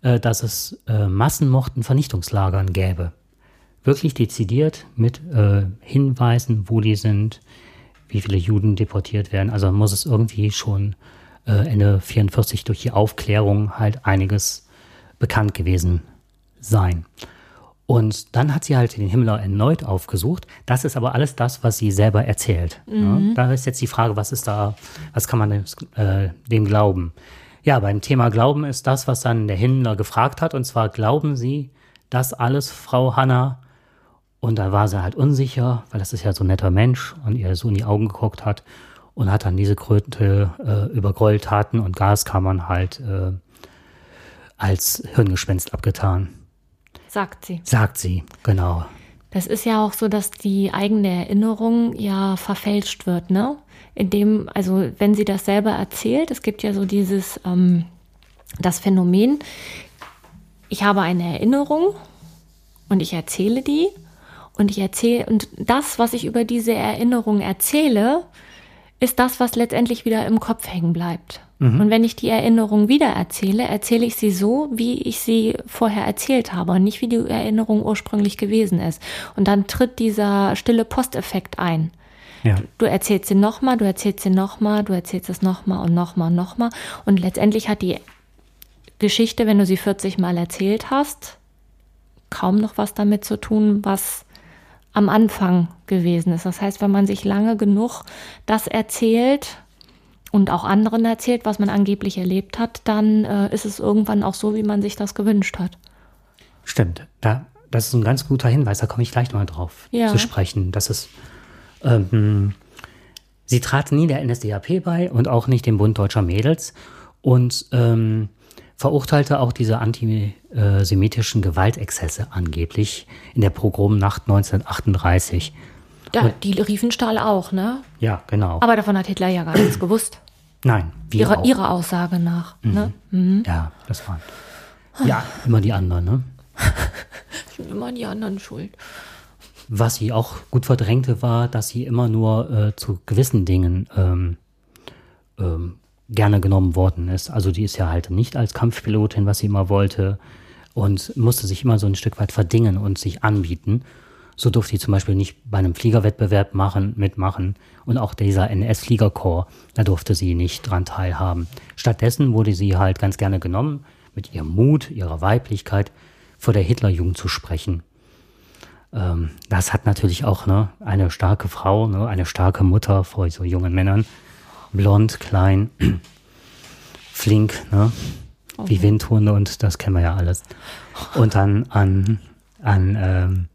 äh, dass es äh, Massenmorten-Vernichtungslagern gäbe. Wirklich dezidiert mit äh, Hinweisen, wo die sind, wie viele Juden deportiert werden. Also muss es irgendwie schon Ende 44 durch die Aufklärung halt einiges bekannt gewesen sein. Und dann hat sie halt den Himmler erneut aufgesucht. Das ist aber alles das, was sie selber erzählt. Ja, da ist jetzt die Frage, was ist da, was kann man dem, äh, dem glauben? Ja, beim Thema Glauben ist das, was dann der Himmler gefragt hat. Und zwar, glauben Sie das alles, Frau Hanna? Und da war sie halt unsicher, weil das ist ja so ein netter Mensch und ihr so in die Augen geguckt hat und hat dann diese Kröte äh, über Gräueltaten und Gaskammern halt äh, als Hirngespenst abgetan. Sagt sie. Sagt sie, genau. Das ist ja auch so, dass die eigene Erinnerung ja verfälscht wird, ne? Indem, also wenn sie das selber erzählt, es gibt ja so dieses, ähm, das Phänomen, ich habe eine Erinnerung und ich erzähle die und ich erzähle, und das, was ich über diese Erinnerung erzähle, ist das, was letztendlich wieder im Kopf hängen bleibt. Und wenn ich die Erinnerung wieder erzähle, erzähle ich sie so, wie ich sie vorher erzählt habe und nicht wie die Erinnerung ursprünglich gewesen ist. Und dann tritt dieser stille Posteffekt ein. Ja. Du erzählst sie nochmal, du erzählst sie nochmal, du erzählst es nochmal und nochmal und nochmal. Und letztendlich hat die Geschichte, wenn du sie 40 Mal erzählt hast, kaum noch was damit zu tun, was am Anfang gewesen ist. Das heißt, wenn man sich lange genug das erzählt und auch anderen erzählt, was man angeblich erlebt hat, dann äh, ist es irgendwann auch so, wie man sich das gewünscht hat. Stimmt. Da, das ist ein ganz guter Hinweis, da komme ich gleich mal drauf Ja. zu sprechen. Das ist, ähm, sie trat nie der NSDAP bei und auch nicht dem Bund Deutscher Mädels und ähm, verurteilte auch diese antisemitischen Gewaltexzesse angeblich in der Pogromnacht 1938. Da, die Riefenstahl auch, ne? Ja, genau. Aber davon hat Hitler ja gar nichts gewusst. Nein, wir Ihrer, auch. ihrer Aussage nach. Ne? Ja, das waren. Ja, immer die anderen, ne? (laughs) Immer die anderen schuld. Was sie auch gut verdrängte, war, dass sie immer nur äh, zu gewissen Dingen ähm, ähm, gerne genommen worden ist. Also die ist ja halt nicht als Kampfpilotin, was sie immer wollte, und musste sich immer so ein Stück weit verdingen und sich anbieten. So durfte sie zum Beispiel nicht bei einem Fliegerwettbewerb machen, mitmachen und auch dieser NS-Fliegerkorps, da durfte sie nicht dran teilhaben. Stattdessen wurde sie halt ganz gerne genommen, mit ihrem Mut, ihrer Weiblichkeit vor der Hitlerjugend zu sprechen. Ähm, das hat natürlich auch ne, eine starke Frau, ne, eine starke Mutter vor so jungen Männern. Blond, klein, (clears throat) flink, ne? wie Windhunde und das kennen wir ja alles. Und dann an, an, ähm,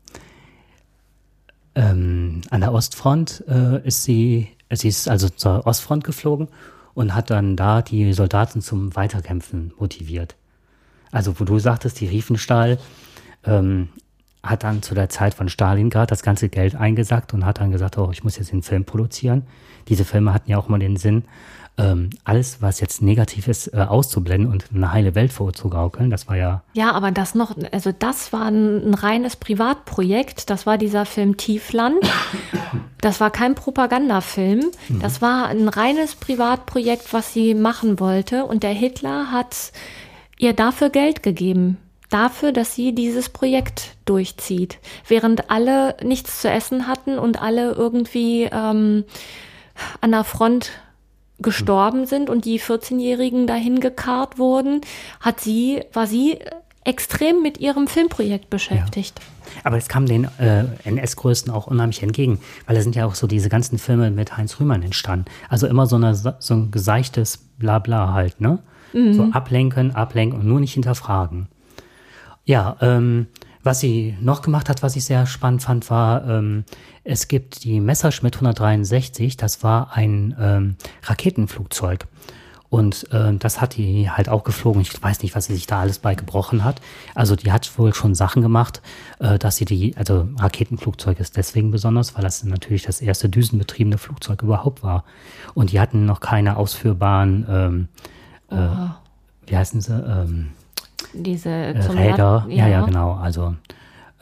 ähm, an der Ostfront äh, ist sie, sie ist also zur Ostfront geflogen und hat dann da die Soldaten zum Weiterkämpfen motiviert. Also wo du sagtest, die Riefenstahl, ähm, hat dann zu der Zeit von Stalingrad das ganze Geld eingesackt und hat dann gesagt, oh, ich muss jetzt den Film produzieren. Diese Filme hatten ja auch mal den Sinn, ähm, alles, was jetzt negativ ist, äh, auszublenden und eine heile Welt vorzugaukeln. Das war ja. Ja, aber das noch, also das war ein, ein reines Privatprojekt. Das war dieser Film Tiefland. Das war kein Propagandafilm. Mhm. Das war ein reines Privatprojekt, was sie machen wollte. Und der Hitler hat ihr dafür Geld gegeben dafür, dass sie dieses Projekt durchzieht, während alle nichts zu essen hatten und alle irgendwie ähm, an der Front gestorben sind und die 14-Jährigen dahin gekarrt wurden, hat sie, war sie extrem mit ihrem Filmprojekt beschäftigt. Ja. Aber es kam den äh, NS-Größten auch unheimlich entgegen, weil da sind ja auch so diese ganzen Filme mit Heinz Rühmann entstanden. Also immer so, eine, so ein geseichtes Blabla halt, ne? Mhm. So ablenken, ablenken und nur nicht hinterfragen. Ja, ähm, was sie noch gemacht hat, was ich sehr spannend fand, war, ähm, es gibt die Messerschmitt 163, das war ein ähm, Raketenflugzeug. Und äh, das hat die halt auch geflogen. Ich weiß nicht, was sie sich da alles bei gebrochen hat. Also die hat wohl schon Sachen gemacht, äh, dass sie die, also Raketenflugzeug ist deswegen besonders, weil das natürlich das erste düsenbetriebene Flugzeug überhaupt war. Und die hatten noch keine ausführbaren, ähm, äh, wie heißen sie, ähm, diese äh, Räder. Ja. ja, ja, genau. Also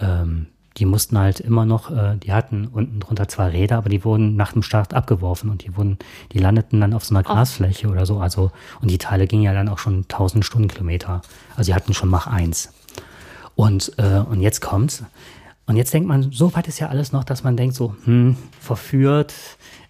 ähm, die mussten halt immer noch, äh, die hatten unten drunter zwei Räder, aber die wurden nach dem Start abgeworfen und die wurden, die landeten dann auf so einer Grasfläche oder so. Also, und die Teile gingen ja dann auch schon 1000 Stundenkilometer. Also die hatten schon Mach 1. Und, äh, und jetzt kommt's. Und jetzt denkt man, so weit ist ja alles noch, dass man denkt so, hm, verführt,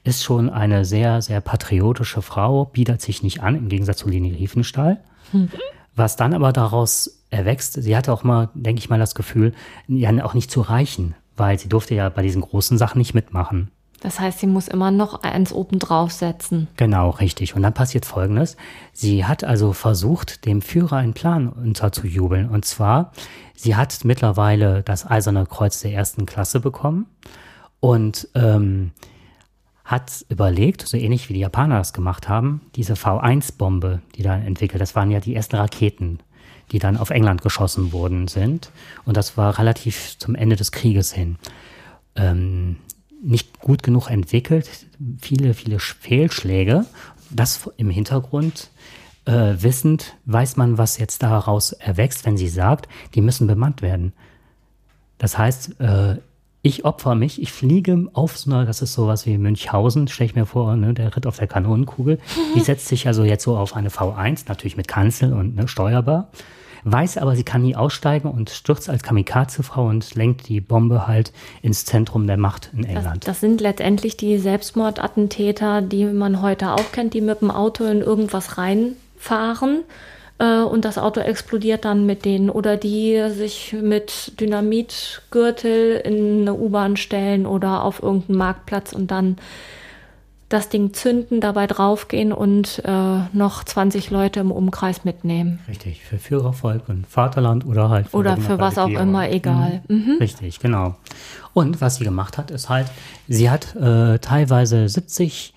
ist schon eine sehr, sehr patriotische Frau, bietet sich nicht an, im Gegensatz zu Leni Riefenstahl. Hm. Was dann aber daraus erwächst, sie hatte auch mal, denke ich mal, das Gefühl, ja auch nicht zu reichen, weil sie durfte ja bei diesen großen Sachen nicht mitmachen. Das heißt, sie muss immer noch eins oben draufsetzen. Genau, richtig. Und dann passiert Folgendes. Sie hat also versucht, dem Führer einen Plan unterzujubeln. Und zwar, sie hat mittlerweile das Eiserne Kreuz der ersten Klasse bekommen und ähm, hat überlegt, so ähnlich wie die Japaner das gemacht haben, diese V1-Bombe, die da entwickelt, das waren ja die ersten Raketen, die dann auf England geschossen worden sind. Und das war relativ zum Ende des Krieges hin. Ähm, nicht gut genug entwickelt, viele, viele Fehlschläge. Das im Hintergrund äh, wissend weiß man, was jetzt daraus erwächst, wenn sie sagt, die müssen bemannt werden. Das heißt, äh, ich opfer mich, ich fliege auf so einer, das ist sowas wie Münchhausen, stelle ich mir vor, ne, der Ritt auf der Kanonenkugel. Die (laughs) setzt sich also jetzt so auf eine V1, natürlich mit Kanzel und ne, steuerbar. Weiß aber, sie kann nie aussteigen und stürzt als Kamikaze-Frau und lenkt die Bombe halt ins Zentrum der Macht in England. Das, das sind letztendlich die Selbstmordattentäter, die man heute auch kennt, die mit dem Auto in irgendwas reinfahren äh, und das Auto explodiert dann mit denen oder die sich mit Dynamitgürtel in eine U-Bahn stellen oder auf irgendeinen Marktplatz und dann das Ding zünden, dabei draufgehen und äh, noch 20 Leute im Umkreis mitnehmen. Richtig, für Führervolk und Vaterland oder halt für Oder für was auch immer, egal. Mhm. Mhm. Richtig, genau. Und was sie gemacht hat, ist halt, sie hat äh, teilweise 70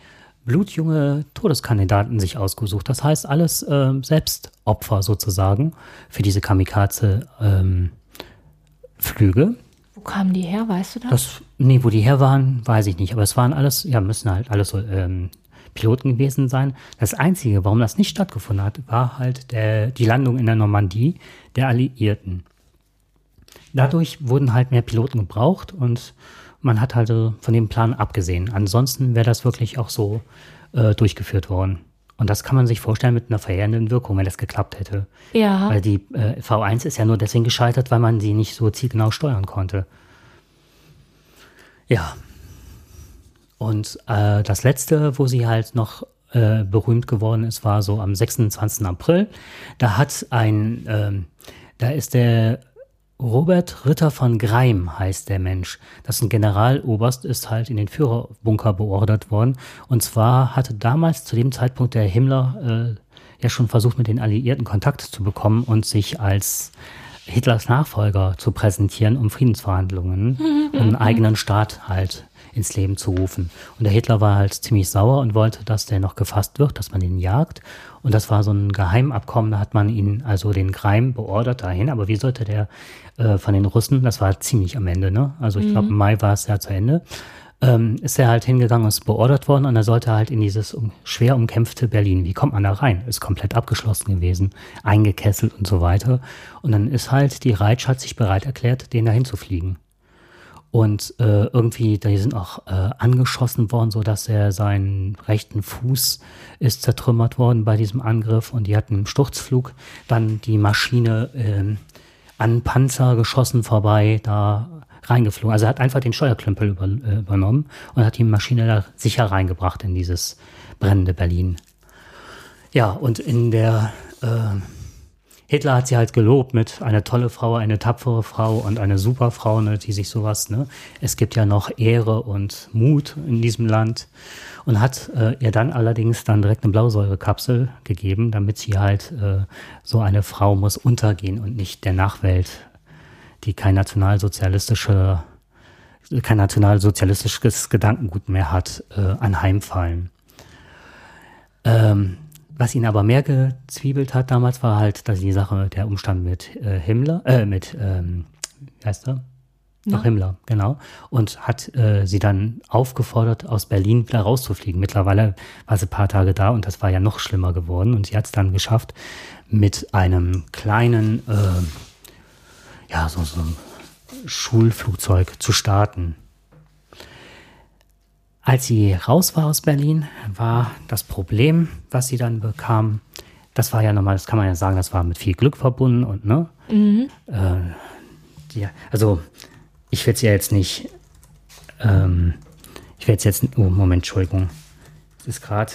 blutjunge Todeskandidaten sich ausgesucht. Das heißt, alles äh, Selbstopfer sozusagen für diese Kamikaze-Flüge. Ähm, wo kamen die her, weißt du das? das? Nee, wo die her waren, weiß ich nicht. Aber es waren alles, ja, müssen halt alles so ähm, Piloten gewesen sein. Das Einzige, warum das nicht stattgefunden hat, war halt der, die Landung in der Normandie der Alliierten. Dadurch wurden halt mehr Piloten gebraucht und man hat halt von dem Plan abgesehen. Ansonsten wäre das wirklich auch so äh, durchgeführt worden. Und das kann man sich vorstellen mit einer verheerenden Wirkung, wenn das geklappt hätte. Ja. Weil die äh, V1 ist ja nur deswegen gescheitert, weil man sie nicht so zielgenau steuern konnte. Ja. Und äh, das letzte, wo sie halt noch äh, berühmt geworden ist, war so am 26. April. Da hat ein, ähm, da ist der Robert Ritter von Greim heißt der Mensch. Das ist ein Generaloberst, ist halt in den Führerbunker beordert worden. Und zwar hatte damals zu dem Zeitpunkt der Himmler äh, ja schon versucht, mit den Alliierten Kontakt zu bekommen und sich als Hitlers Nachfolger zu präsentieren, um Friedensverhandlungen, (laughs) um einen eigenen Staat halt ins Leben zu rufen. Und der Hitler war halt ziemlich sauer und wollte, dass der noch gefasst wird, dass man ihn jagt. Und das war so ein Geheimabkommen, da hat man ihn, also den Greim, beordert dahin. Aber wie sollte der äh, von den Russen, das war ziemlich am Ende, ne? Also ich mhm. glaube, im Mai war es ja zu Ende ähm, ist er halt hingegangen und ist beordert worden und er sollte halt in dieses um, schwer umkämpfte Berlin. Wie kommt man da rein? Ist komplett abgeschlossen gewesen, eingekesselt und so weiter. Und dann ist halt die Reitsch hat sich bereit erklärt, den dahin zu fliegen. Und äh, irgendwie, die sind auch äh, angeschossen worden, so dass er seinen rechten Fuß ist zertrümmert worden bei diesem Angriff. Und die hatten im Sturzflug dann die Maschine äh, an Panzer geschossen vorbei. Da reingeflogen. Also er hat einfach den Steuerklümpel über, äh, übernommen und hat die Maschine da sicher reingebracht in dieses brennende Berlin. Ja, und in der äh, Hitler hat sie halt gelobt mit eine tolle Frau, eine tapfere Frau und eine super Frau, ne, die sich sowas, ne, es gibt ja noch Ehre und Mut in diesem Land und hat äh, ihr dann allerdings dann direkt eine Blausäurekapsel gegeben, damit sie halt äh, so eine Frau muss untergehen und nicht der Nachwelt die kein nationalsozialistische, kein nationalsozialistisches Gedankengut mehr hat, äh, anheimfallen. Ähm, was ihn aber mehr gezwiebelt hat damals, war halt, dass die Sache, der Umstand mit äh, Himmler, äh, mit, ähm, wie heißt er? Ja. Doch Himmler, genau. Und hat äh, sie dann aufgefordert, aus Berlin wieder rauszufliegen. Mittlerweile war sie ein paar Tage da und das war ja noch schlimmer geworden. Und sie hat es dann geschafft, mit einem kleinen äh, ja, so, so ein Schulflugzeug zu starten. Als sie raus war aus Berlin, war das Problem, was sie dann bekam, das war ja nochmal, das kann man ja sagen, das war mit viel Glück verbunden und ne? Mhm. Äh, die, also ich werde es ja jetzt nicht, ähm, ich werde es jetzt, oh Moment, Entschuldigung, es ist gerade.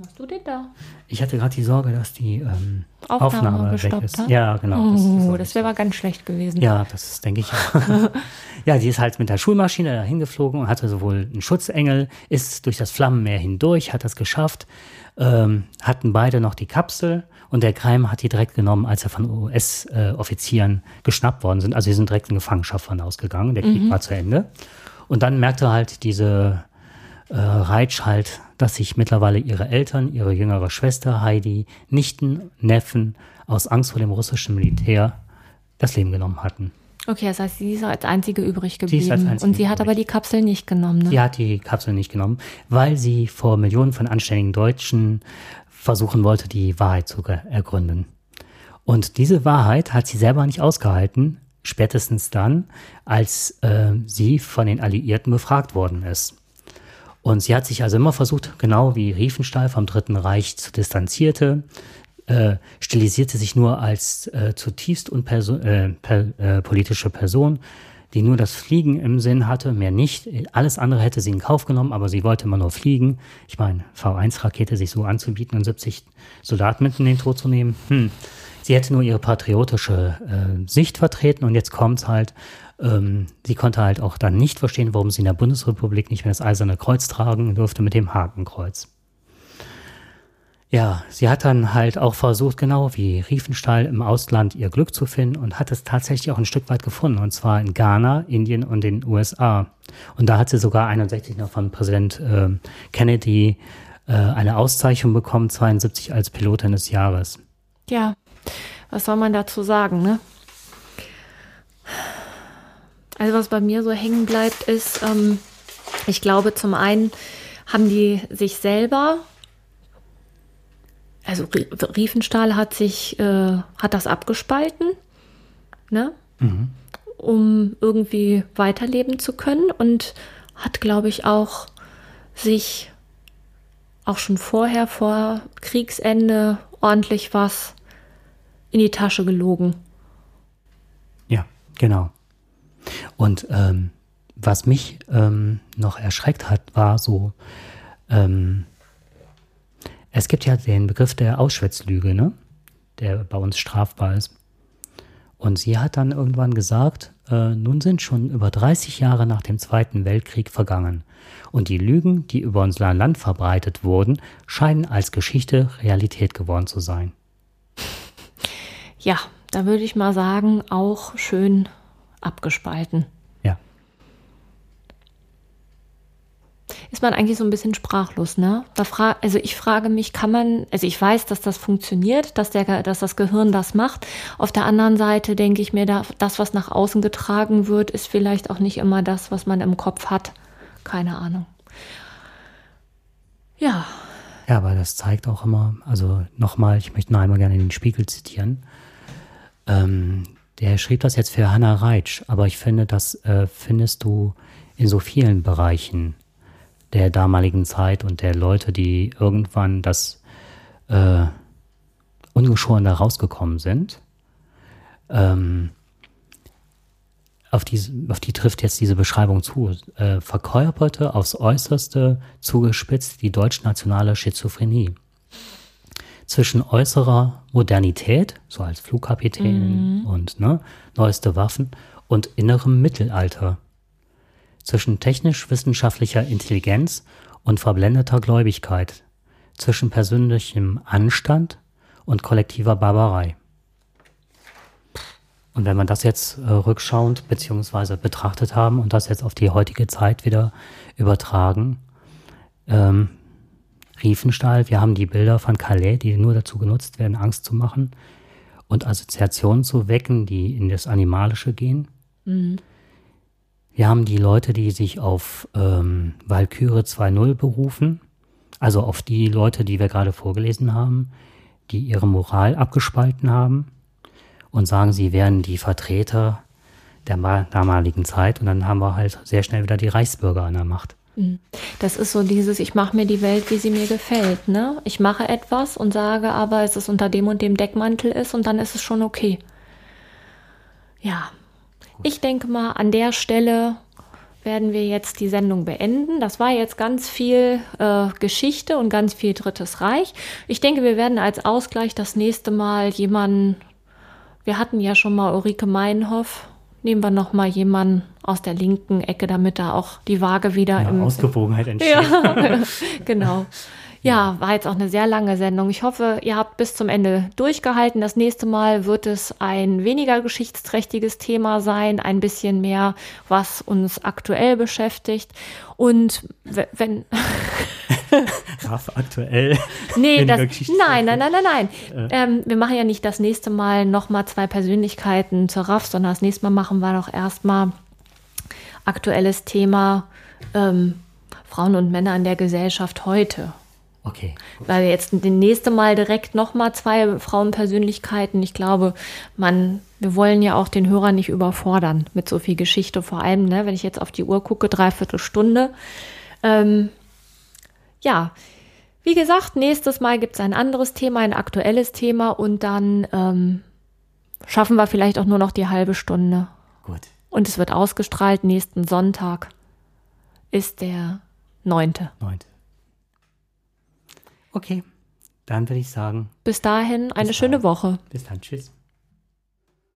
Was du denn da? Ich hatte gerade die Sorge, dass die ähm, Aufnahme, Aufnahme weg ist. Hat? Ja, genau. Oh, das, das wäre aber ganz schlecht gewesen. Ja, das denke ich auch. (laughs) ja, sie ist halt mit der Schulmaschine dahin geflogen und hatte sowohl einen Schutzengel, ist durch das Flammenmeer hindurch, hat das geschafft, ähm, hatten beide noch die Kapsel und der Kreim hat die direkt genommen, als er von US-Offizieren äh, geschnappt worden sind. Also sie sind direkt in Gefangenschaft von ausgegangen. Der Krieg mhm. war zu Ende. Und dann merkte halt diese äh, Reitsch halt, dass sich mittlerweile ihre Eltern, ihre jüngere Schwester Heidi, Nichten, Neffen aus Angst vor dem russischen Militär das Leben genommen hatten. Okay, das heißt, sie ist als einzige übrig geblieben. Sie ist als einzige und sie übrig. hat aber die Kapsel nicht genommen, ne? Sie hat die Kapsel nicht genommen, weil sie vor Millionen von anständigen Deutschen versuchen wollte, die Wahrheit zu ergründen. Und diese Wahrheit hat sie selber nicht ausgehalten, spätestens dann, als äh, sie von den Alliierten befragt worden ist. Und sie hat sich also immer versucht, genau wie Riefenstahl vom Dritten Reich zu distanzierte, äh, stilisierte sich nur als äh, zutiefst unperso äh, per, äh, politische Person, die nur das Fliegen im Sinn hatte, mehr nicht. Alles andere hätte sie in Kauf genommen, aber sie wollte immer nur fliegen. Ich meine, V1-Rakete sich so anzubieten und 70 Soldaten mit in den Tod zu nehmen. Hm. Sie hätte nur ihre patriotische äh, Sicht vertreten und jetzt kommt's halt. Ähm, sie konnte halt auch dann nicht verstehen, warum sie in der Bundesrepublik nicht mehr das Eiserne Kreuz tragen durfte mit dem Hakenkreuz. Ja, sie hat dann halt auch versucht, genau wie Riefenstahl im Ausland ihr Glück zu finden und hat es tatsächlich auch ein Stück weit gefunden, und zwar in Ghana, Indien und den USA. Und da hat sie sogar 61 noch von Präsident äh, Kennedy äh, eine Auszeichnung bekommen, 72 als Pilotin des Jahres. Ja, was soll man dazu sagen, ne? Also was bei mir so hängen bleibt, ist, ähm, ich glaube, zum einen haben die sich selber, also Riefenstahl hat sich, äh, hat das abgespalten, ne? Mhm. um irgendwie weiterleben zu können und hat, glaube ich, auch sich auch schon vorher, vor Kriegsende, ordentlich was in die Tasche gelogen. Ja, genau. Und ähm, was mich ähm, noch erschreckt hat, war so, ähm, es gibt ja den Begriff der Auschwitz-Lüge, ne? der bei uns strafbar ist. Und sie hat dann irgendwann gesagt, äh, nun sind schon über 30 Jahre nach dem Zweiten Weltkrieg vergangen. Und die Lügen, die über unser Land verbreitet wurden, scheinen als Geschichte Realität geworden zu sein. Ja, da würde ich mal sagen, auch schön abgespalten. Ja. ist man eigentlich so ein bisschen sprachlos, ne? Also ich frage mich, kann man, also ich weiß, dass das funktioniert, dass der, dass das Gehirn das macht. Auf der anderen Seite denke ich mir, da, das, was nach außen getragen wird, ist vielleicht auch nicht immer das, was man im Kopf hat. Keine Ahnung. Ja. Ja, aber das zeigt auch immer, also nochmal, ich möchte noch einmal gerne den Spiegel zitieren. Ähm, der schrieb das jetzt für Hannah Reitsch, aber ich finde, das äh, findest du in so vielen Bereichen der damaligen Zeit und der Leute, die irgendwann das äh, ungeschoren da rausgekommen sind. Ähm, auf, die, auf die trifft jetzt diese Beschreibung zu. Äh, verkörperte aufs Äußerste zugespitzt die deutschnationale Schizophrenie. Zwischen äußerer Modernität, so als Flugkapitän mhm. und ne, neueste Waffen, und innerem Mittelalter zwischen technisch-wissenschaftlicher Intelligenz und verblendeter Gläubigkeit, zwischen persönlichem Anstand und kollektiver Barbarei. Und wenn man das jetzt äh, rückschauend bzw. betrachtet haben und das jetzt auf die heutige Zeit wieder übertragen, ähm, Riefenstahl, wir haben die Bilder von Calais, die nur dazu genutzt werden, Angst zu machen und Assoziationen zu wecken, die in das Animalische gehen. Mhm. Wir haben die Leute, die sich auf ähm, Valkyrie 2.0 berufen, also auf die Leute, die wir gerade vorgelesen haben, die ihre Moral abgespalten haben und sagen, sie wären die Vertreter der damaligen Zeit. Und dann haben wir halt sehr schnell wieder die Reichsbürger an der Macht. Mhm. Das ist so dieses, ich mache mir die Welt, wie sie mir gefällt. Ne? Ich mache etwas und sage aber, es ist unter dem und dem Deckmantel ist und dann ist es schon okay. Ja, ich denke mal, an der Stelle werden wir jetzt die Sendung beenden. Das war jetzt ganz viel äh, Geschichte und ganz viel Drittes Reich. Ich denke, wir werden als Ausgleich das nächste Mal jemanden, wir hatten ja schon mal Ulrike Meinhoff, nehmen wir noch mal jemanden aus der linken Ecke, damit da auch die Waage wieder ja, im Ausgewogenheit entsteht. Ja, (laughs) genau. Ja, war jetzt auch eine sehr lange Sendung. Ich hoffe, ihr habt bis zum Ende durchgehalten. Das nächste Mal wird es ein weniger geschichtsträchtiges Thema sein, ein bisschen mehr, was uns aktuell beschäftigt. Und wenn. (laughs) (laughs) Raff aktuell. Nee, das, nein, nein, nein, nein, nein. Äh. Ähm, wir machen ja nicht das nächste Mal nochmal zwei Persönlichkeiten zur Raff, sondern das nächste Mal machen wir doch erstmal aktuelles Thema ähm, Frauen und Männer in der Gesellschaft heute. Okay. Weil wir jetzt den nächste Mal direkt nochmal zwei Frauenpersönlichkeiten. Ich glaube, man, wir wollen ja auch den Hörer nicht überfordern mit so viel Geschichte. Vor allem, ne, wenn ich jetzt auf die Uhr gucke, dreiviertel Stunde. Ähm, ja, wie gesagt, nächstes Mal gibt es ein anderes Thema, ein aktuelles Thema und dann ähm, schaffen wir vielleicht auch nur noch die halbe Stunde. Gut. Und es wird ausgestrahlt nächsten Sonntag. Ist der neunte. Neunte. Okay, dann würde ich sagen. Bis dahin eine schöne dann. Woche. Bis dann, tschüss.